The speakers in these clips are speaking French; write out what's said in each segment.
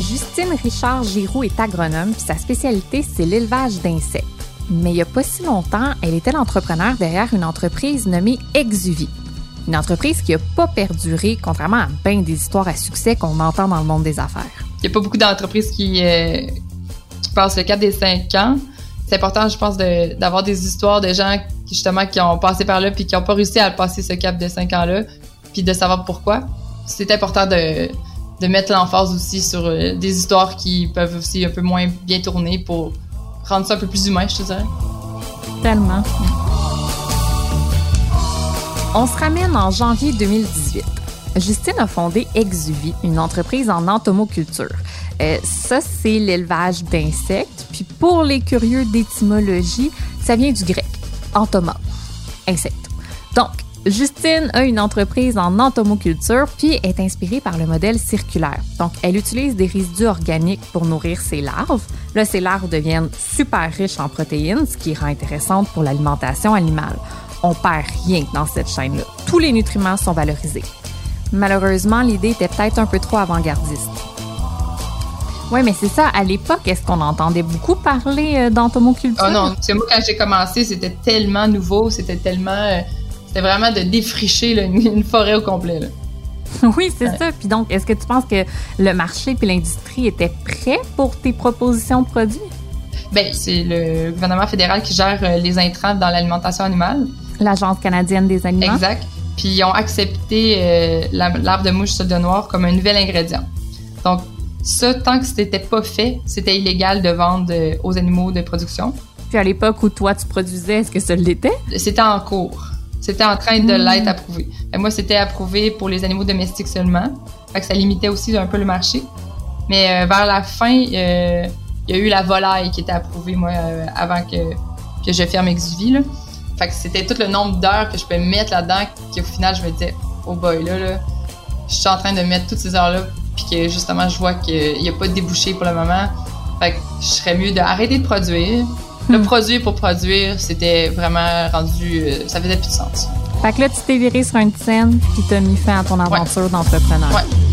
Justine Richard Giroux est agronome, puis sa spécialité, c'est l'élevage d'insectes. Mais il n'y a pas si longtemps, elle était l'entrepreneur derrière une entreprise nommée Exuvie. Une entreprise qui n'a pas perduré, contrairement à bien des histoires à succès qu'on entend dans le monde des affaires. Il n'y a pas beaucoup d'entreprises qui, euh, passent le cap des cinq ans. C'est important, je pense, d'avoir des histoires de gens justement, qui ont passé par là puis qui n'ont pas réussi à passer ce cap de cinq ans-là, puis de savoir pourquoi. C'est important de, de mettre l'emphase aussi sur euh, des histoires qui peuvent aussi un peu moins bien tourner pour rendre ça un peu plus humain, je te dirais. Tellement. On se ramène en janvier 2018. Justine a fondé Exuvie, une entreprise en entomoculture. Euh, ça, c'est l'élevage d'insectes. Puis pour les curieux d'étymologie, ça vient du grec, entoma, insecte. Donc, Justine a une entreprise en entomoculture puis est inspirée par le modèle circulaire. Donc, elle utilise des résidus organiques pour nourrir ses larves. Là, ces larves deviennent super riches en protéines, ce qui rend intéressante pour l'alimentation animale. On perd rien dans cette chaîne-là. Tous les nutriments sont valorisés. Malheureusement, l'idée était peut-être un peu trop avant-gardiste. Oui, mais c'est ça. À l'époque, est-ce qu'on entendait beaucoup parler euh, d'entomoculture? Oh non, c'est moi, quand j'ai commencé, c'était tellement nouveau, c'était tellement... C'était vraiment de défricher une, forêt au complet. Oui, c'est ça. Puis donc, est-ce que tu penses que le marché puis l'industrie étaient prêts pour tes propositions de produits? Bien, c'est le gouvernement fédéral qui gère euh, les intrants dans l'alimentation animale. L'Agence canadienne des aliments. Exact. Puis ils ont accepté euh, l'arbre de mouche solde noir comme un nouvel ingrédient. Donc, ça, tant que ce n'était pas fait, c'était illégal de vendre euh, aux animaux de production. Puis à l'époque où toi tu produisais, est-ce que ça l'était? C'était en cours. C'était en train de l'être approuvé. Moi, c'était approuvé pour les animaux domestiques seulement. Fait que ça limitait aussi un peu le marché. Mais euh, vers la fin, euh, il y a eu la volaille qui était approuvée, moi, euh, avant que, que je ferme Exuvie. Là. Fait que c'était tout le nombre d'heures que je pouvais mettre là-dedans qu'au final, je me disais, oh boy, là, là, je suis en train de mettre toutes ces heures-là, puis que justement, je vois qu'il n'y a pas de débouché pour le moment. Fait que je serais mieux d'arrêter de produire, le produire pour produire, c'était vraiment rendu. Euh, ça faisait plus de sens. Fait que là, tu t'es viré sur une scène puis t'as mis fin à ton aventure d'entrepreneur. Ouais.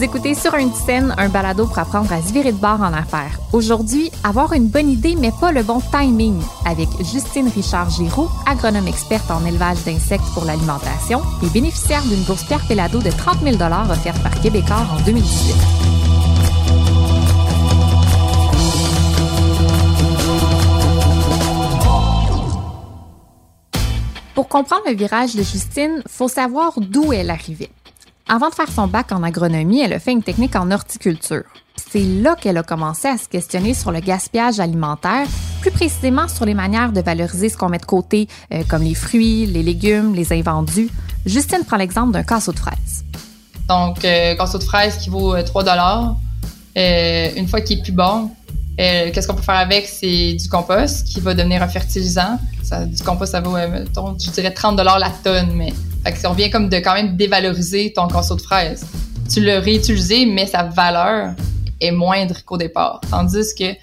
Vous écoutez sur une scène un balado pour apprendre à se virer de bord en affaires. Aujourd'hui, avoir une bonne idée mais pas le bon timing avec Justine Richard Giroux, agronome experte en élevage d'insectes pour l'alimentation et bénéficiaire d'une bourse Pierre Pelado de 30 000 offerte par Québécois en 2018. Pour comprendre le virage de Justine, faut savoir d'où elle arrivait. Avant de faire son bac en agronomie, elle a fait une technique en horticulture. C'est là qu'elle a commencé à se questionner sur le gaspillage alimentaire, plus précisément sur les manières de valoriser ce qu'on met de côté, euh, comme les fruits, les légumes, les invendus. Justine prend l'exemple d'un casseau de fraises. Donc, euh, casseau de fraises qui vaut 3 euh, dollars. Euh, une fois qu'il est plus bon, qu'est-ce qu'on peut faire avec? C'est du compost qui va devenir un fertilisant. Du compost, ça vaut, je dirais 30 dollars la tonne, mais fait que ça revient comme de quand même dévaloriser ton casseau de fraises. Tu l'as réutilisé, mais sa valeur est moindre qu'au départ. Tandis que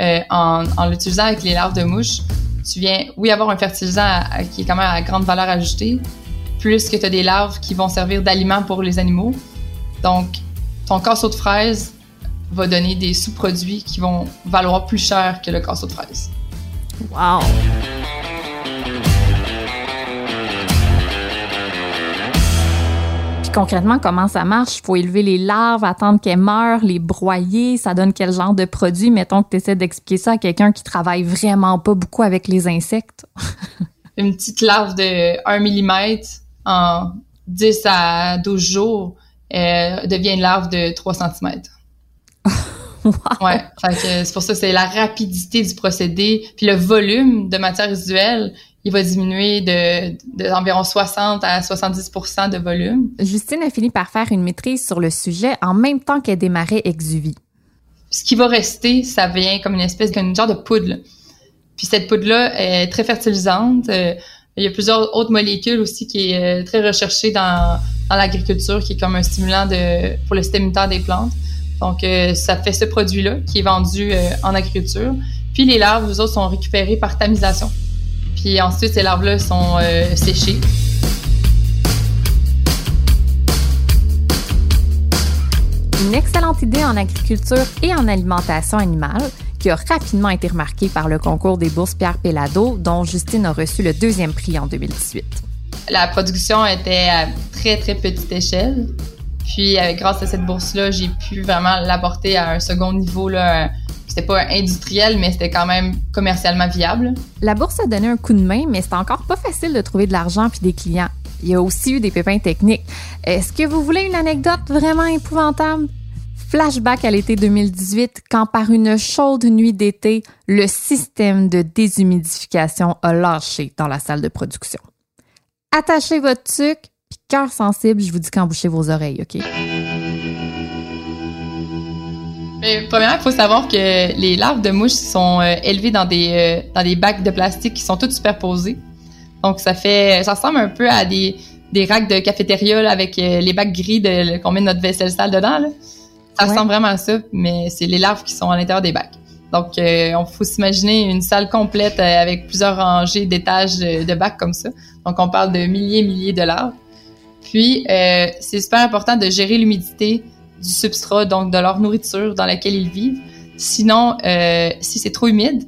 euh, en, l'utilisant avec les larves de mouche, tu viens, oui, avoir un fertilisant qui est quand même à grande valeur ajoutée, plus que tu as des larves qui vont servir d'aliment pour les animaux. Donc, ton casseau de fraises va donner des sous-produits qui vont valoir plus cher que le casseau de fraises. Wow! Concrètement, comment ça marche? Il faut élever les larves, attendre qu'elles meurent, les broyer. Ça donne quel genre de produit? Mettons que tu essaies d'expliquer ça à quelqu'un qui travaille vraiment pas beaucoup avec les insectes. Une petite larve de 1 mm en 10 à 12 jours euh, devient une larve de 3 cm. wow. Ouais, c'est pour ça c'est la rapidité du procédé puis le volume de matière résiduelle il va diminuer de, d'environ 60 à 70% de volume. Justine a fini par faire une maîtrise sur le sujet en même temps qu'elle démarrait Exuvie. Ce qui va rester, ça vient comme une espèce de genre de poudre. Puis cette poudre-là est très fertilisante. Euh, il y a plusieurs autres molécules aussi qui est euh, très recherchée dans, dans l'agriculture, qui est comme un stimulant de, pour le système des plantes. Donc, euh, ça fait ce produit-là qui est vendu en agriculture. Puis les larves, vous autres, sont récupérées par tamisation. Puis ensuite, ces larves-là sont euh, séchées. Une excellente idée en agriculture et en alimentation animale qui a rapidement été remarquée par le concours des bourses Pierre Pellado, dont Justine a reçu le deuxième prix en 2018. La production était à très, très petite échelle. Puis, grâce à cette bourse-là, j'ai pu vraiment l'apporter à un second niveau. Là, c'était pas industriel, mais c'était quand même commercialement viable. La bourse a donné un coup de main, mais c'est encore pas facile de trouver de l'argent puis des clients. Il y a aussi eu des pépins techniques. Est-ce que vous voulez une anecdote vraiment épouvantable? Flashback à l'été 2018, quand par une chaude nuit d'été, le système de déshumidification a lâché dans la salle de production. Attachez votre tuque, cœur sensible, je vous dis quand bouchez vos oreilles, OK? premièrement, il faut savoir que les larves de mouches sont euh, élevées dans des, euh, dans des bacs de plastique qui sont toutes superposés. Donc, ça fait, ça ressemble un peu à des, des racks de cafétéria avec euh, les bacs gris de, qu'on met notre vaisselle sale dedans. Là. Ça ressemble vraiment à ça, mais c'est les larves qui sont à l'intérieur des bacs. Donc, euh, on faut s'imaginer une salle complète euh, avec plusieurs rangées d'étages de, bacs comme ça. Donc, on parle de milliers, milliers de larves. Puis, euh, c'est super important de gérer l'humidité du substrat, donc de leur nourriture dans laquelle ils vivent. Sinon, euh, si c'est trop humide,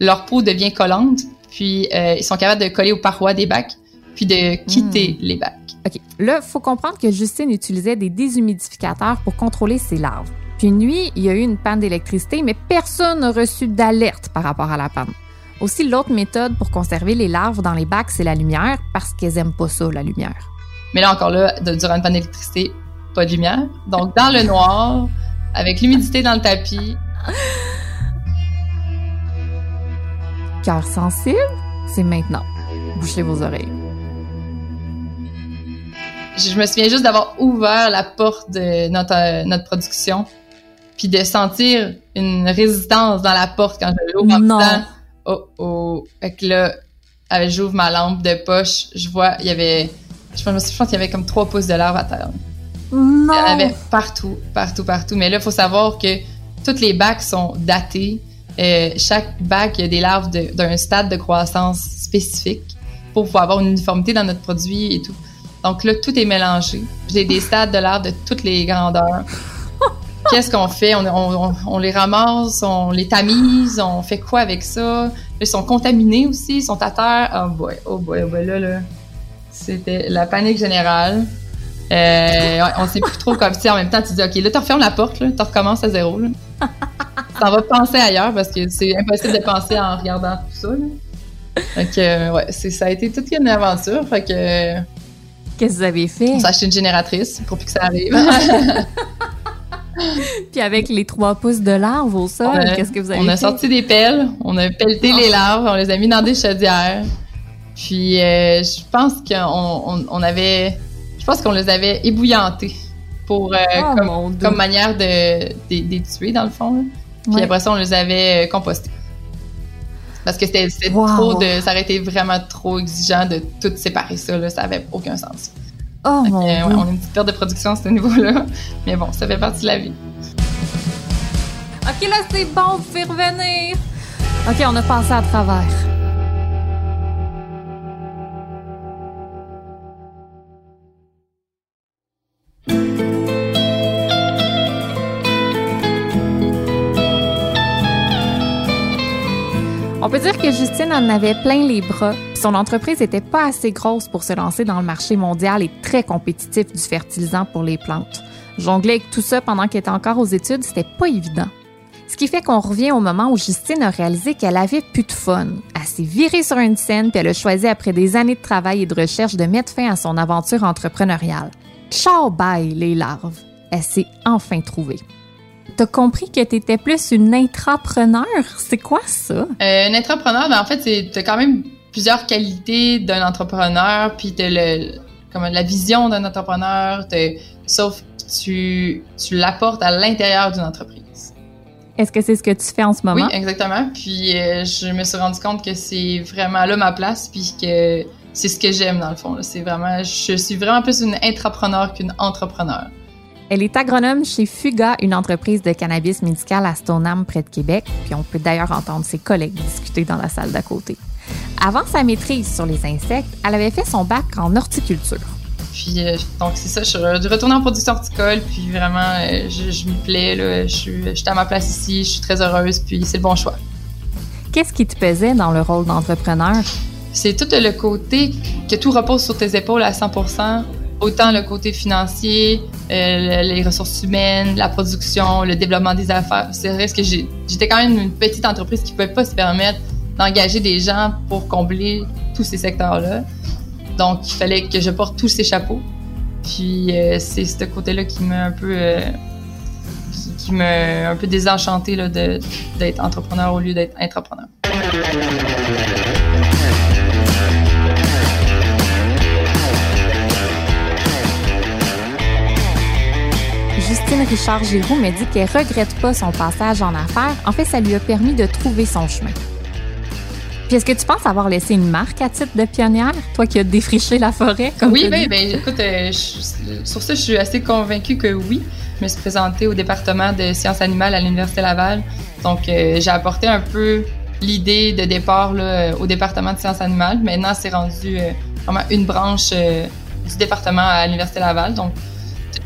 leur peau devient collante, puis euh, ils sont capables de coller aux parois des bacs, puis de quitter hmm. les bacs. OK. Là, il faut comprendre que Justine utilisait des déshumidificateurs pour contrôler ses larves. Puis une nuit, il y a eu une panne d'électricité, mais personne n'a reçu d'alerte par rapport à la panne. Aussi, l'autre méthode pour conserver les larves dans les bacs, c'est la lumière, parce qu'elles aiment pas ça, la lumière. Mais là, encore là, durant une panne d'électricité, pas de lumière. Donc, dans le noir, avec l'humidité dans le tapis. Cœur sensible, c'est maintenant. Bouchez vos oreilles je me souviens juste d'avoir ouvert la porte de notre, euh, notre production, puis de sentir une résistance dans la porte quand je l'ouvre en non. oh oh, fait que là, j'ouvre ma lampe de poche, je vois, il y avait, je pense, je pense qu'il y avait comme trois pouces de larve à terre. Non. Il y en avait partout, partout, partout. Mais là, il faut savoir que toutes les bacs sont datés. Euh, chaque bac, il y a des larves d'un stade de croissance spécifique pour pouvoir avoir une uniformité dans notre produit et tout. Donc là, tout est mélangé. J'ai des stades de l'art de toutes les grandeurs. Qu'est-ce qu'on fait? On, les ramasse, on les tamise, on fait quoi avec ça? Ils sont contaminés aussi, ils sont à terre. Oh boy, oh boy, oh boy, là, là. C'était la panique générale. Euh, on sait plus trop comme si en même temps tu dis ok là tu refermes la porte là, tu recommences à zéro là. T'en vas penser ailleurs parce que c'est impossible de penser en regardant tout ça. Là. Donc ouais, ça a été toute une aventure. Fait que Qu'est-ce que vous avez fait? On s'est acheté une génératrice pour plus que ça arrive. Puis avec les trois pouces de larves au sol, qu'est-ce que vous avez fait? On a sorti des pelles, on a pelleté les larves, on les a mis dans des chaudières. Puis euh, je pense qu'on on, avait... Je pense qu'on les avait ébouillantées pour, euh, oh, comme, manière de, de, tuer, dans le fond. Puis après ça, on les avait euh, compostés. Parce que c'était trop de. Ça aurait été vraiment trop exigeant de tout séparer ça, là. Ça avait aucun sens. Oh mon ouais, on a une petite perte de production à ce niveau-là. Mais bon, ça fait partie de la vie. OK, là, c'est bon, vous pouvez revenir. OK, on a passé à travers. Dire que Justine en avait plein les bras. Son entreprise n'était pas assez grosse pour se lancer dans le marché mondial et très compétitif du fertilisant pour les plantes. Jongler avec tout ça pendant qu'elle était encore aux études, c'était pas évident. Ce qui fait qu'on revient au moment où Justine a réalisé qu'elle avait plus de fun. Elle s'est virée sur une scène puis elle a choisi après des années de travail et de recherche de mettre fin à son aventure entrepreneuriale. Ciao bye les larves. Elle s'est enfin trouvée. T'as compris que tu étais plus une intrapreneur? C'est quoi ça? Euh, une intrapreneur, ben en fait, c'est quand même plusieurs qualités d'un entrepreneur, puis t'as le, comme la vision d'un entrepreneur, sauf que tu, tu l'apportes à l'intérieur d'une entreprise. Est-ce que c'est ce que tu fais en ce moment? Oui, exactement. Puis euh, je me suis rendu compte que c'est vraiment là ma place, puis que c'est ce que j'aime dans le fond. C'est vraiment, je suis vraiment plus une intrapreneur qu'une entrepreneur. Elle est agronome chez Fuga, une entreprise de cannabis médical à Stoneham, près de Québec, puis on peut d'ailleurs entendre ses collègues discuter dans la salle d'à côté. Avant sa maîtrise sur les insectes, elle avait fait son bac en horticulture. Puis donc c'est ça, je suis retournée en production horticole, puis vraiment je, je m'y plais là, je suis, je suis à ma place ici, je suis très heureuse, puis c'est le bon choix. Qu'est-ce qui te pesait dans le rôle d'entrepreneur? C'est tout le côté que tout repose sur tes épaules à 100 autant le côté financier, euh, les ressources humaines, la production, le développement des affaires. C'est vrai que j'étais quand même une petite entreprise qui ne pouvait pas se permettre d'engager des gens pour combler tous ces secteurs-là. Donc, il fallait que je porte tous ces chapeaux. Puis, euh, c'est ce côté-là qui m'a un peu... Euh, qui, m'a un peu désenchanté d'être entrepreneur au lieu d'être entrepreneur. Richard-Giroux me dit qu'elle regrette pas son passage en affaires. En fait, ça lui a permis de trouver son chemin. Puis est-ce que tu penses avoir laissé une marque à titre de pionnière, toi qui as défriché la forêt? Comme oui, ben, ben, écoute, euh, sur ça, je suis assez convaincue que oui. Je me suis présentée au département de sciences animales à l'Université Laval. Donc, euh, j'ai apporté un peu l'idée de départ là, au département de sciences animales. Maintenant, c'est rendu euh, vraiment une branche du département à l'Université Laval. Donc,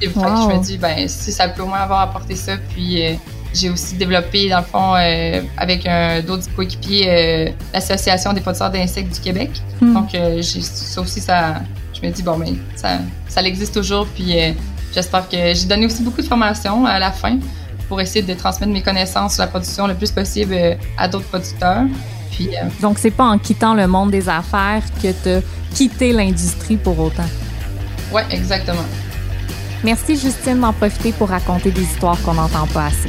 je me dis, ben, si ça peut au moins avoir apporté ça. Puis euh, j'ai aussi développé, dans le fond, euh, avec d'autres coéquipiers, euh, l'Association des producteurs d'insectes du Québec. Hmm. Donc, ça aussi, ça, je me dis, bon, ben, ça, ça existe toujours. Puis j'espère que j'ai donné aussi beaucoup de formations à la fin pour essayer de transmettre mes connaissances sur la production le plus possible à d'autres producteurs. Puis, Donc, c'est pas en quittant le monde des affaires que tu as quitté l'industrie pour autant. Oui, exactement. Merci Justine d'en profiter pour raconter des histoires qu'on n'entend pas assez.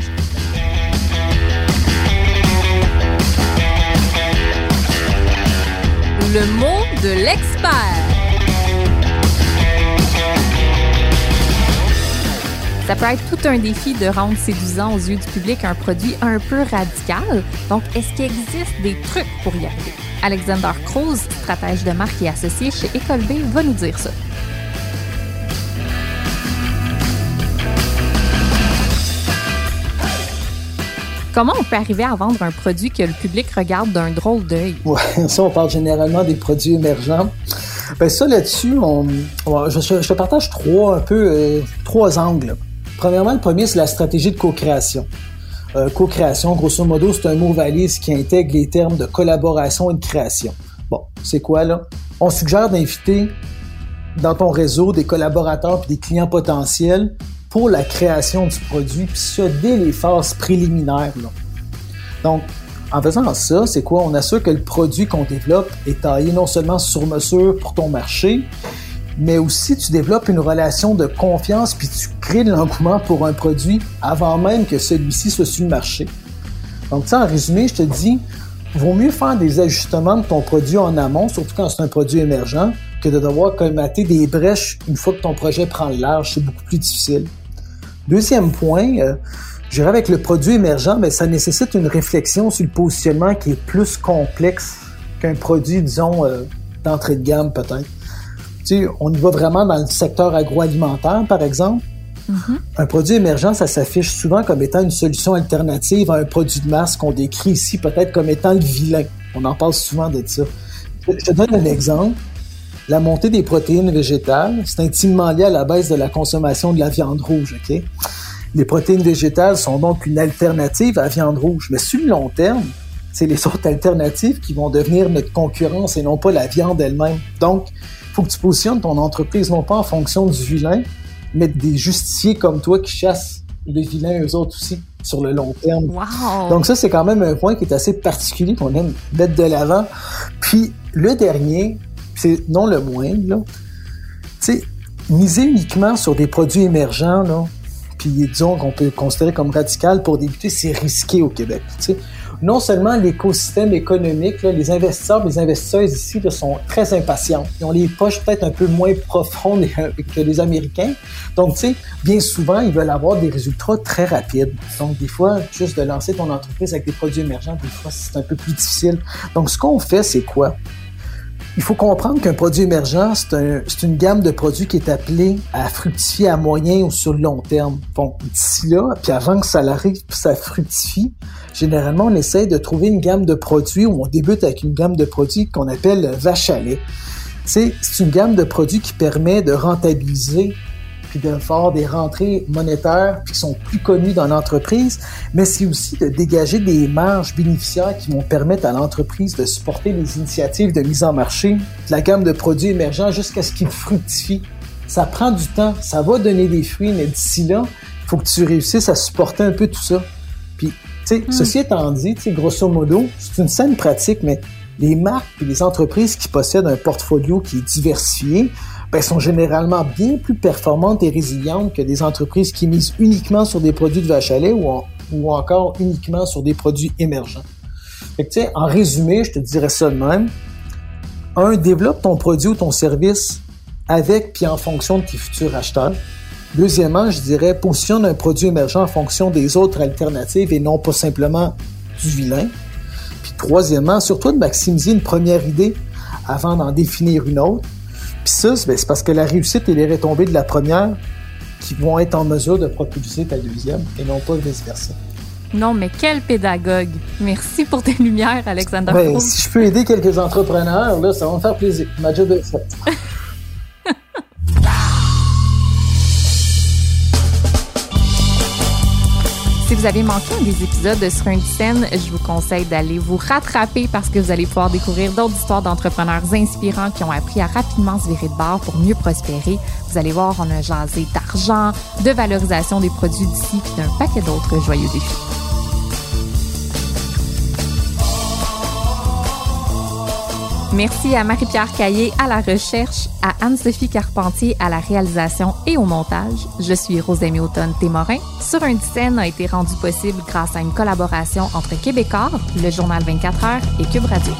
Le mot de l'expert. Ça peut être tout un défi de rendre séduisant aux yeux du public un produit un peu radical. Donc, est-ce qu'il existe des trucs pour y arriver? Alexander Cruz, stratège de marque et associé chez École B, va nous dire ça. Comment on peut arriver à vendre un produit que le public regarde d'un drôle d'œil? Oui, ça, on parle généralement des produits émergents. Ben ça, là-dessus, je, partage trois, un peu, euh, trois angles. Premièrement, le premier, c'est la stratégie de co-création. Euh, co-création, grosso modo, c'est un mot valise qui intègre les termes de collaboration et de création. Bon, c'est quoi, là? On suggère d'inviter dans ton réseau des collaborateurs et des clients potentiels la création du produit, puis ça dès les phases préliminaires. Donc, en faisant ça, c'est quoi? On assure que le produit qu'on développe est taillé non seulement sur mesure pour ton marché, mais aussi tu développes une relation de confiance puis tu crées de l'engouement pour un produit avant même que celui-ci soit sur le marché. Donc, ça, en résumé, je te dis, vaut mieux faire des ajustements de ton produit en amont, surtout quand c'est un produit émergent, que de devoir colmater des brèches une fois que ton projet prend le large. C'est beaucoup plus difficile. Deuxième point, euh, je dirais avec le produit émergent, mais ben, ça nécessite une réflexion sur le positionnement qui est plus complexe qu'un produit, disons, euh, d'entrée de gamme peut-être. Tu sais, on y va vraiment dans le secteur agroalimentaire, par exemple. Mm-hmm. Un produit émergent, ça s'affiche souvent comme étant une solution alternative à un produit de masse qu'on décrit ici peut-être comme étant le vilain. On en parle souvent de ça. Je te donne un exemple. La montée des protéines végétales, c'est intimement lié à la baisse de la consommation de la viande rouge. ok? Les protéines végétales sont donc une alternative à la viande rouge. Mais sur le long terme, c'est les sortes alternatives qui vont devenir notre concurrence et non pas la viande elle-même. Donc, il faut que tu positionnes ton entreprise non pas en fonction du vilain, mais des justiciers comme toi qui chassent les vilains eux autres aussi sur le long terme. Donc ça, c'est quand même un point qui est assez particulier qu'on aime mettre de l'avant. Puis le dernier, c'est non le moindre, sais, miser uniquement sur des produits émergents, là, puis disons qu'on peut considérer comme radical pour débuter, c'est risqué au Québec. Tu sais. Non seulement l'écosystème économique, là, les investisseurs, les investisseuses ici là, sont très impatients. Ils ont les poches peut-être un peu moins profondes que les Américains. Donc, tu sais, bien souvent, ils veulent avoir des résultats très rapides. Donc, des fois, juste de lancer ton entreprise avec des produits émergents, des fois, c'est un peu plus difficile. Donc, ce qu'on fait, c'est quoi? Il faut comprendre qu'un produit émergent, c'est une gamme de produits qui est appelée à fructifier à moyen ou sur le long terme. Bon, d'ici là, puis avant que ça arrive, ça fructifie, généralement, on essaie de trouver une gamme de produits où on débute avec une gamme de produits qu'on appelle vache à lait. c'est une gamme de produits qui permet de rentabiliser puis de faire des rentrées monétaires qui sont plus connues dans l'entreprise, mais c'est aussi de dégager des marges bénéficiaires qui vont permettre à l'entreprise de supporter les initiatives de mise en marché de la gamme de produits émergents jusqu'à ce qu'ils fructifient. Ça prend du temps, ça va donner des fruits, mais d'ici là, il faut que tu réussisses à supporter un peu tout ça. Puis, tu sais, hmm. ceci étant dit, grosso modo, c'est une saine pratique, mais les marques et les entreprises qui possèdent un portfolio qui est diversifié ben, sont généralement bien plus performantes et résilientes que des entreprises qui misent uniquement sur des produits de vache à lait ou, ou encore uniquement sur des produits émergents. En résumé, je te dirais ça de même. Un, développe ton produit ou ton service avec puis en fonction de tes futurs acheteurs. Deuxièmement, je dirais, positionne un produit émergent en fonction des autres alternatives et non pas simplement du vilain. Puis troisièmement, surtout de maximiser une première idée avant d'en définir une autre. Puis ça, ben, c'est parce que la réussite et les retombées de la première qui vont être en mesure de propulser ta deuxième et non pas vice-versa. Non, mais quel pédagogue! Merci pour tes lumières, Alexander. Ben, si je peux aider quelques entrepreneurs, là, ça va me faire plaisir. Ma job est faite. Si vous avez manqué un des épisodes de Sur une scène, je vous conseille d'aller vous rattraper parce que vous allez pouvoir découvrir d'autres histoires d'entrepreneurs inspirants qui ont appris à rapidement se virer de bord pour mieux prospérer. Vous allez voir, on a jasé d'argent, de valorisation des produits d'ici, et d'un paquet d'autres joyeux défis. Merci à Marie-Pierre Caillé à la recherche, à Anne-Sophie Carpentier à la réalisation et au montage. Je suis Rosemée Automne Témorin. Sur une scène a été rendu possible grâce à une collaboration entre Québécois, le journal 24 heures et Cube Radio.